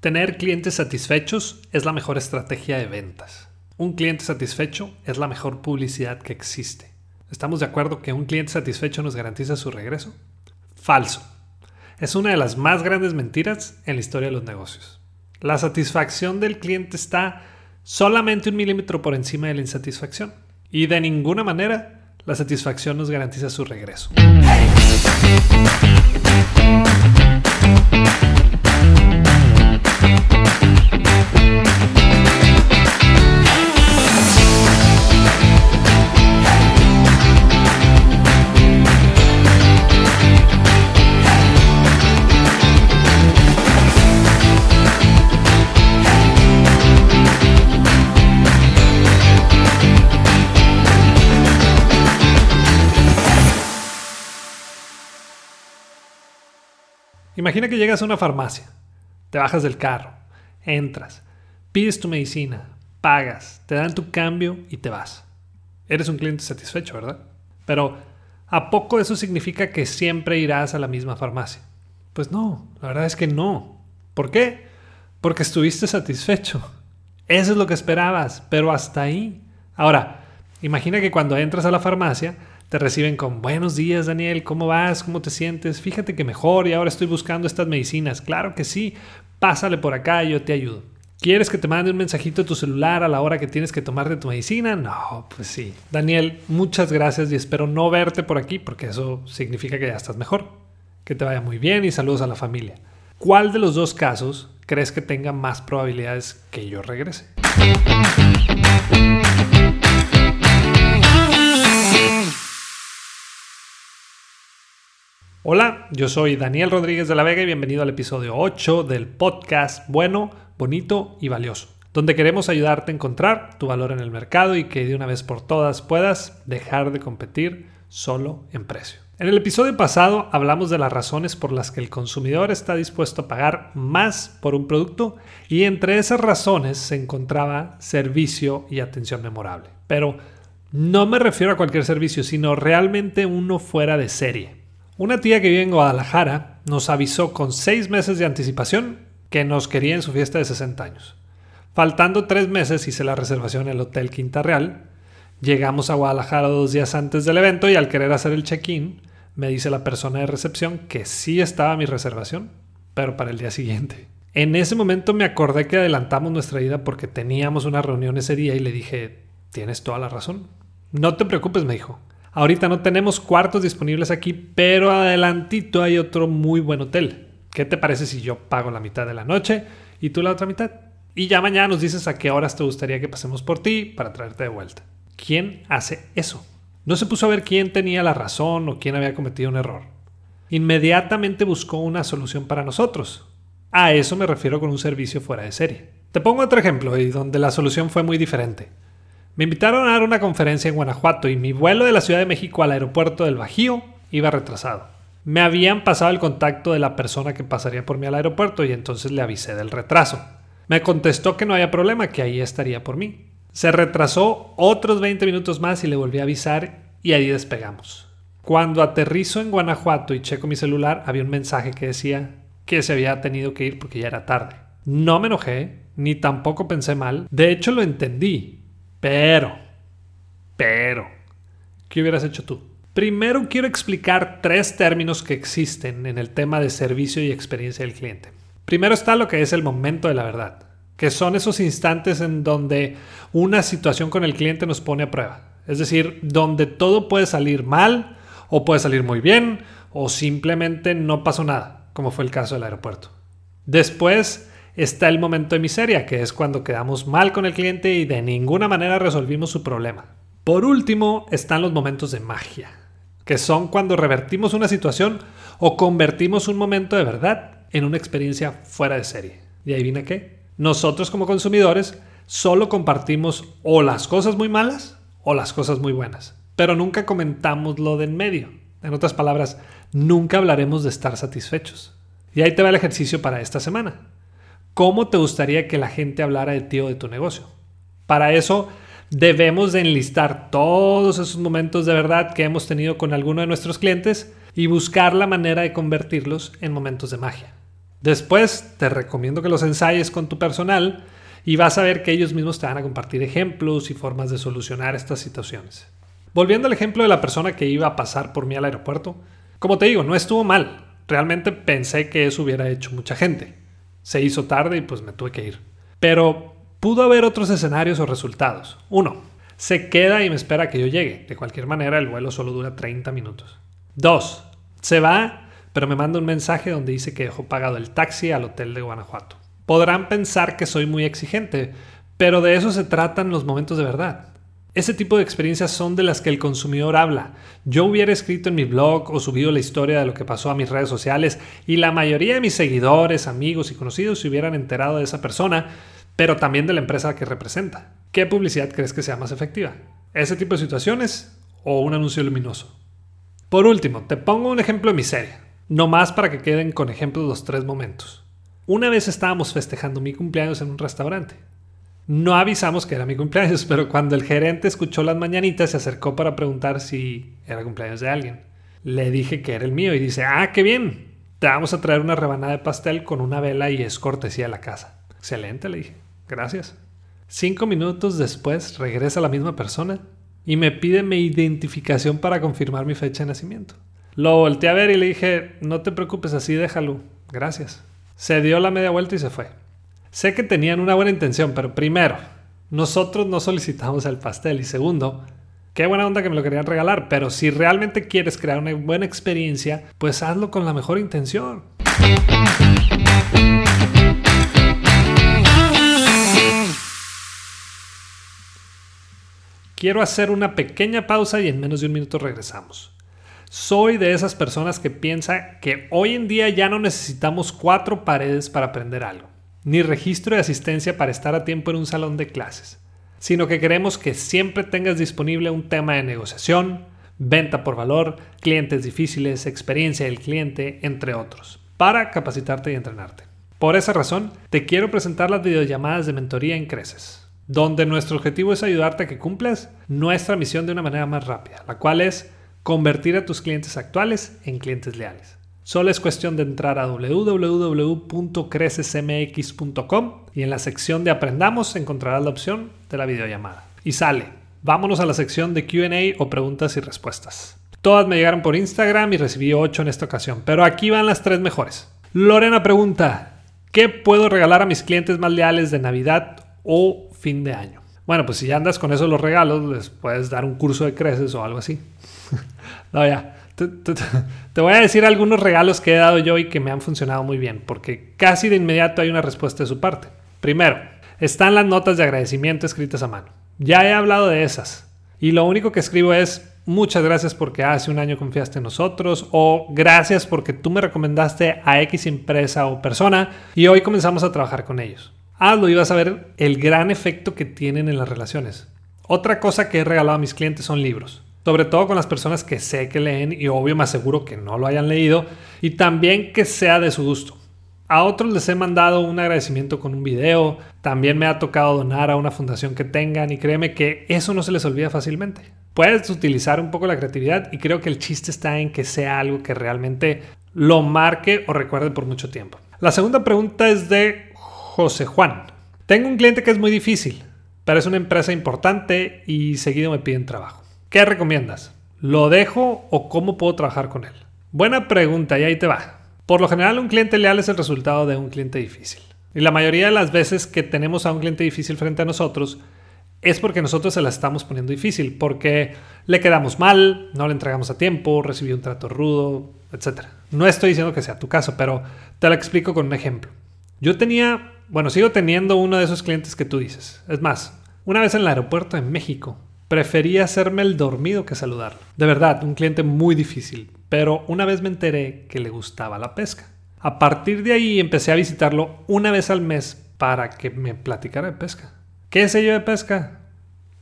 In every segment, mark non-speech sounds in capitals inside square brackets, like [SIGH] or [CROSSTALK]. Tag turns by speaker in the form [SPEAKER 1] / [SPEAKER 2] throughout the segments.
[SPEAKER 1] Tener clientes satisfechos es la mejor estrategia de ventas. Un cliente satisfecho es la mejor publicidad que existe. ¿Estamos de acuerdo que un cliente satisfecho nos garantiza su regreso? Falso. Es una de las más grandes mentiras en la historia de los negocios. La satisfacción del cliente está solamente un milímetro por encima de la insatisfacción. Y de ninguna manera la satisfacción nos garantiza su regreso. Imagina que llegas a una farmacia, te bajas del carro, entras, pides tu medicina, pagas, te dan tu cambio y te vas. Eres un cliente satisfecho, ¿verdad? Pero, ¿a poco eso significa que siempre irás a la misma farmacia? Pues no, la verdad es que no. ¿Por qué? Porque estuviste satisfecho. Eso es lo que esperabas, pero hasta ahí. Ahora, imagina que cuando entras a la farmacia, te reciben con buenos días Daniel, ¿cómo vas? ¿Cómo te sientes? Fíjate que mejor y ahora estoy buscando estas medicinas. Claro que sí, pásale por acá yo te ayudo. ¿Quieres que te mande un mensajito a tu celular a la hora que tienes que tomarte tu medicina? No, pues sí. Daniel, muchas gracias y espero no verte por aquí porque eso significa que ya estás mejor. Que te vaya muy bien y saludos a la familia. ¿Cuál de los dos casos crees que tenga más probabilidades que yo regrese? Hola, yo soy Daniel Rodríguez de la Vega y bienvenido al episodio 8 del podcast Bueno, Bonito y Valioso, donde queremos ayudarte a encontrar tu valor en el mercado y que de una vez por todas puedas dejar de competir solo en precio. En el episodio pasado hablamos de las razones por las que el consumidor está dispuesto a pagar más por un producto y entre esas razones se encontraba servicio y atención memorable. Pero no me refiero a cualquier servicio, sino realmente uno fuera de serie una tía que vive en Guadalajara nos avisó con seis meses de anticipación que nos quería en su fiesta de 60 años. Faltando tres meses hice la reservación en el Hotel Quinta Real. Llegamos a Guadalajara dos días antes del evento y al querer hacer el check-in, me dice la persona de recepción que sí estaba mi reservación, pero para el día siguiente. En ese momento me acordé que adelantamos nuestra ida porque teníamos una reunión ese día y le dije, tienes toda la razón. No te preocupes, me dijo. Ahorita no tenemos cuartos disponibles aquí, pero adelantito hay otro muy buen hotel. ¿Qué te parece si yo pago la mitad de la noche y tú la otra mitad? Y ya mañana nos dices a qué horas te gustaría que pasemos por ti para traerte de vuelta. ¿Quién hace eso? No se puso a ver quién tenía la razón o quién había cometido un error. Inmediatamente buscó una solución para nosotros. A eso me refiero con un servicio fuera de serie. Te pongo otro ejemplo y donde la solución fue muy diferente. Me invitaron a dar una conferencia en Guanajuato y mi vuelo de la Ciudad de México al aeropuerto del Bajío iba retrasado. Me habían pasado el contacto de la persona que pasaría por mí al aeropuerto y entonces le avisé del retraso. Me contestó que no había problema, que ahí estaría por mí. Se retrasó otros 20 minutos más y le volví a avisar y ahí despegamos. Cuando aterrizo en Guanajuato y checo mi celular, había un mensaje que decía que se había tenido que ir porque ya era tarde. No me enojé, ni tampoco pensé mal. De hecho, lo entendí. Pero, pero, ¿qué hubieras hecho tú? Primero quiero explicar tres términos que existen en el tema de servicio y experiencia del cliente. Primero está lo que es el momento de la verdad, que son esos instantes en donde una situación con el cliente nos pone a prueba. Es decir, donde todo puede salir mal o puede salir muy bien o simplemente no pasó nada, como fue el caso del aeropuerto. Después está el momento de miseria, que es cuando quedamos mal con el cliente y de ninguna manera resolvimos su problema. Por último, están los momentos de magia, que son cuando revertimos una situación o convertimos un momento de verdad en una experiencia fuera de serie. ¿Y adivina qué? Nosotros como consumidores solo compartimos o las cosas muy malas o las cosas muy buenas, pero nunca comentamos lo de en medio. En otras palabras, nunca hablaremos de estar satisfechos. Y ahí te va el ejercicio para esta semana. ¿Cómo te gustaría que la gente hablara de ti o de tu negocio? Para eso debemos de enlistar todos esos momentos de verdad que hemos tenido con alguno de nuestros clientes y buscar la manera de convertirlos en momentos de magia. Después te recomiendo que los ensayes con tu personal y vas a ver que ellos mismos te van a compartir ejemplos y formas de solucionar estas situaciones. Volviendo al ejemplo de la persona que iba a pasar por mí al aeropuerto, como te digo, no estuvo mal. Realmente pensé que eso hubiera hecho mucha gente. Se hizo tarde y pues me tuve que ir. Pero pudo haber otros escenarios o resultados. Uno, se queda y me espera que yo llegue. De cualquier manera, el vuelo solo dura 30 minutos. Dos, se va, pero me manda un mensaje donde dice que dejó pagado el taxi al hotel de Guanajuato. Podrán pensar que soy muy exigente, pero de eso se tratan los momentos de verdad. Ese tipo de experiencias son de las que el consumidor habla. Yo hubiera escrito en mi blog o subido la historia de lo que pasó a mis redes sociales y la mayoría de mis seguidores, amigos y conocidos se hubieran enterado de esa persona, pero también de la empresa que representa. ¿Qué publicidad crees que sea más efectiva? ¿Ese tipo de situaciones o un anuncio luminoso? Por último, te pongo un ejemplo de mi serie, no más para que queden con ejemplos los tres momentos. Una vez estábamos festejando mi cumpleaños en un restaurante. No avisamos que era mi cumpleaños, pero cuando el gerente escuchó las mañanitas se acercó para preguntar si era cumpleaños de alguien. Le dije que era el mío y dice, ah, qué bien, te vamos a traer una rebanada de pastel con una vela y es cortesía de la casa. Excelente, le dije, gracias. Cinco minutos después regresa la misma persona y me pide mi identificación para confirmar mi fecha de nacimiento. Lo volteé a ver y le dije, no te preocupes, así déjalo, gracias. Se dio la media vuelta y se fue. Sé que tenían una buena intención, pero primero, nosotros no solicitamos el pastel y segundo, qué buena onda que me lo querían regalar, pero si realmente quieres crear una buena experiencia, pues hazlo con la mejor intención. Quiero hacer una pequeña pausa y en menos de un minuto regresamos. Soy de esas personas que piensa que hoy en día ya no necesitamos cuatro paredes para aprender algo ni registro de asistencia para estar a tiempo en un salón de clases, sino que queremos que siempre tengas disponible un tema de negociación, venta por valor, clientes difíciles, experiencia del cliente, entre otros, para capacitarte y entrenarte. Por esa razón, te quiero presentar las videollamadas de mentoría en Creces, donde nuestro objetivo es ayudarte a que cumplas nuestra misión de una manera más rápida, la cual es convertir a tus clientes actuales en clientes leales. Solo es cuestión de entrar a www.crecesmx.com y en la sección de Aprendamos encontrarás la opción de la videollamada. Y sale. Vámonos a la sección de QA o preguntas y respuestas. Todas me llegaron por Instagram y recibí 8 en esta ocasión, pero aquí van las tres mejores. Lorena pregunta, ¿qué puedo regalar a mis clientes más leales de Navidad o fin de año? Bueno, pues si ya andas con eso los regalos, les puedes dar un curso de creces o algo así. [LAUGHS] no, ya. [LAUGHS] Te, voy a decir algunos regalos que he dado yo y que me han funcionado muy bien, porque casi de inmediato hay una respuesta de su parte. Primero, están las notas de agradecimiento escritas a mano. Ya he hablado de esas. Y lo único que escribo es muchas gracias porque hace un año confiaste en nosotros o gracias porque tú me recomendaste a X empresa o persona y hoy comenzamos a trabajar con ellos. Hazlo y vas a ver el gran efecto que tienen en las relaciones. Otra cosa que he regalado a mis clientes son libros sobre todo con las personas que sé que leen y obvio me aseguro que no lo hayan leído y también que sea de su gusto. A otros les he mandado un agradecimiento con un video, también me ha tocado donar a una fundación que tengan y créeme que eso no se les olvida fácilmente. Puedes utilizar un poco la creatividad y creo que el chiste está en que sea algo que realmente lo marque o recuerde por mucho tiempo. La segunda pregunta es de José Juan. Tengo un cliente que es muy difícil, pero es una empresa importante y seguido me piden trabajo. ¿Qué recomiendas? ¿Lo dejo o cómo puedo trabajar con él? Buena pregunta y ahí te va. Por lo general un cliente leal es el resultado de un cliente difícil. Y la mayoría de las veces que tenemos a un cliente difícil frente a nosotros es porque nosotros se la estamos poniendo difícil, porque le quedamos mal, no le entregamos a tiempo, recibió un trato rudo, etc. No estoy diciendo que sea tu caso, pero te lo explico con un ejemplo. Yo tenía, bueno, sigo teniendo uno de esos clientes que tú dices. Es más, una vez en el aeropuerto en México, Prefería hacerme el dormido que saludarlo. De verdad, un cliente muy difícil, pero una vez me enteré que le gustaba la pesca. A partir de ahí empecé a visitarlo una vez al mes para que me platicara de pesca. ¿Qué sé yo de pesca?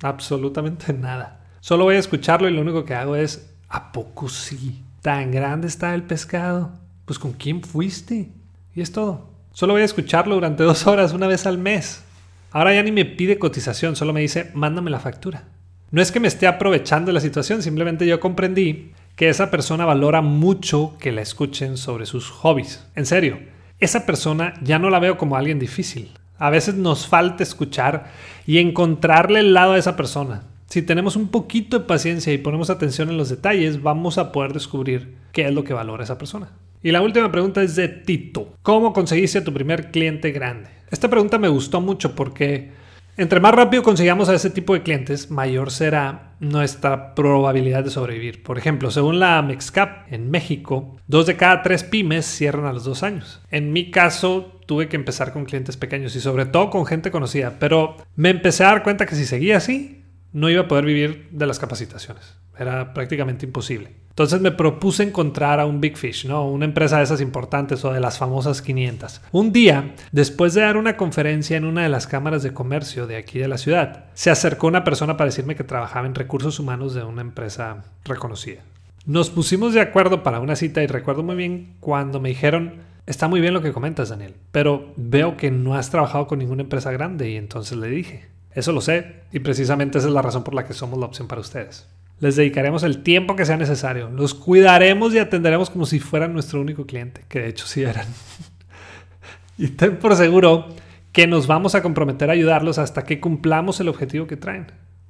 [SPEAKER 1] Absolutamente [LAUGHS] nada. Solo voy a escucharlo y lo único que hago es, ¿a poco sí? ¿Tan grande está el pescado? Pues con quién fuiste? Y es todo. Solo voy a escucharlo durante [LAUGHS] dos horas una vez al mes. Ahora ya ni me pide cotización, solo me dice, mándame la factura. No es que me esté aprovechando de la situación, simplemente yo comprendí que esa persona valora mucho que la escuchen sobre sus hobbies. En serio, esa persona ya no la veo como alguien difícil. A veces nos falta escuchar y encontrarle el lado a esa persona. Si tenemos un poquito de paciencia y ponemos atención en los detalles, vamos a poder descubrir qué es lo que valora esa persona. Y la última pregunta es de Tito. ¿Cómo conseguiste tu primer cliente grande? Esta pregunta me gustó mucho porque entre más rápido consigamos a ese tipo de clientes, mayor será nuestra probabilidad de sobrevivir. Por ejemplo, según la Mexcap en México, dos de cada tres pymes cierran a los dos años. En mi caso, tuve que empezar con clientes pequeños y sobre todo con gente conocida, pero me empecé a dar cuenta que si seguía así, no iba a poder vivir de las capacitaciones. Era prácticamente imposible. Entonces me propuse encontrar a un Big Fish, ¿no? Una empresa de esas importantes o de las famosas 500. Un día, después de dar una conferencia en una de las cámaras de comercio de aquí de la ciudad, se acercó una persona para decirme que trabajaba en recursos humanos de una empresa reconocida. Nos pusimos de acuerdo para una cita y recuerdo muy bien cuando me dijeron, está muy bien lo que comentas, Daniel, pero veo que no has trabajado con ninguna empresa grande y entonces le dije, eso lo sé y precisamente esa es la razón por la que somos la opción para ustedes. Les dedicaremos el tiempo que sea necesario. Los cuidaremos y atenderemos como si fueran nuestro único cliente, que de hecho sí eran. [LAUGHS] y ten por seguro que nos vamos a comprometer a ayudarlos hasta que cumplamos el objetivo que traen.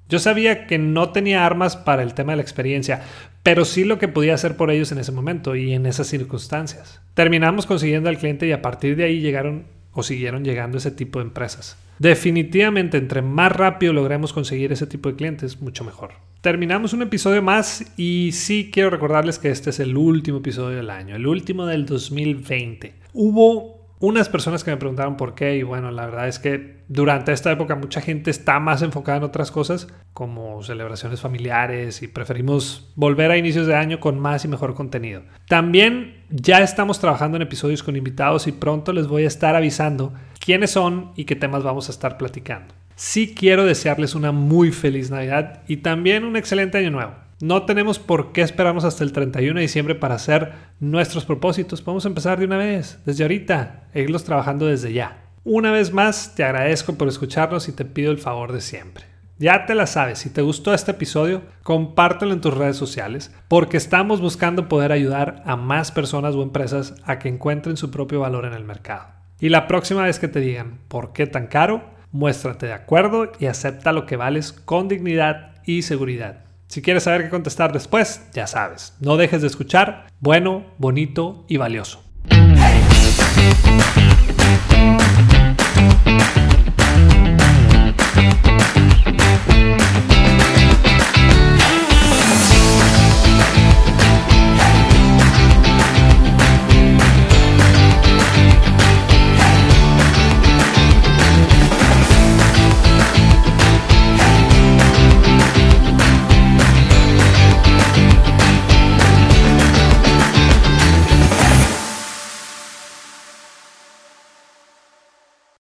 [SPEAKER 1] Yo sabía que no tenía armas para el tema de la experiencia, pero sí lo que podía hacer por ellos en ese momento y en esas circunstancias. Terminamos consiguiendo al cliente y a partir de ahí llegaron o siguieron llegando ese tipo de empresas. Definitivamente, entre más rápido logremos conseguir ese tipo de clientes, mucho mejor. Terminamos un episodio más y sí quiero recordarles que este es el último episodio del año, el último del 2020. Hubo unas personas que me preguntaron por qué y bueno, la verdad es que durante esta época mucha gente está más enfocada en otras cosas como celebraciones familiares y preferimos volver a inicios de año con más y mejor contenido. También ya estamos trabajando en episodios con invitados y pronto les voy a estar avisando quiénes son y qué temas vamos a estar platicando. Sí quiero desearles una muy feliz Navidad y también un excelente año nuevo. No tenemos por qué esperarnos hasta el 31 de diciembre para hacer nuestros propósitos. Podemos empezar de una vez, desde ahorita, e irlos trabajando desde ya. Una vez más, te agradezco por escucharnos y te pido el favor de siempre. Ya te la sabes, si te gustó este episodio, compártelo en tus redes sociales, porque estamos buscando poder ayudar a más personas o empresas a que encuentren su propio valor en el mercado. Y la próxima vez que te digan, ¿por qué tan caro? Muéstrate de acuerdo y acepta lo que vales con dignidad y seguridad. Si quieres saber qué contestar después, ya sabes, no dejes de escuchar bueno, bonito y valioso.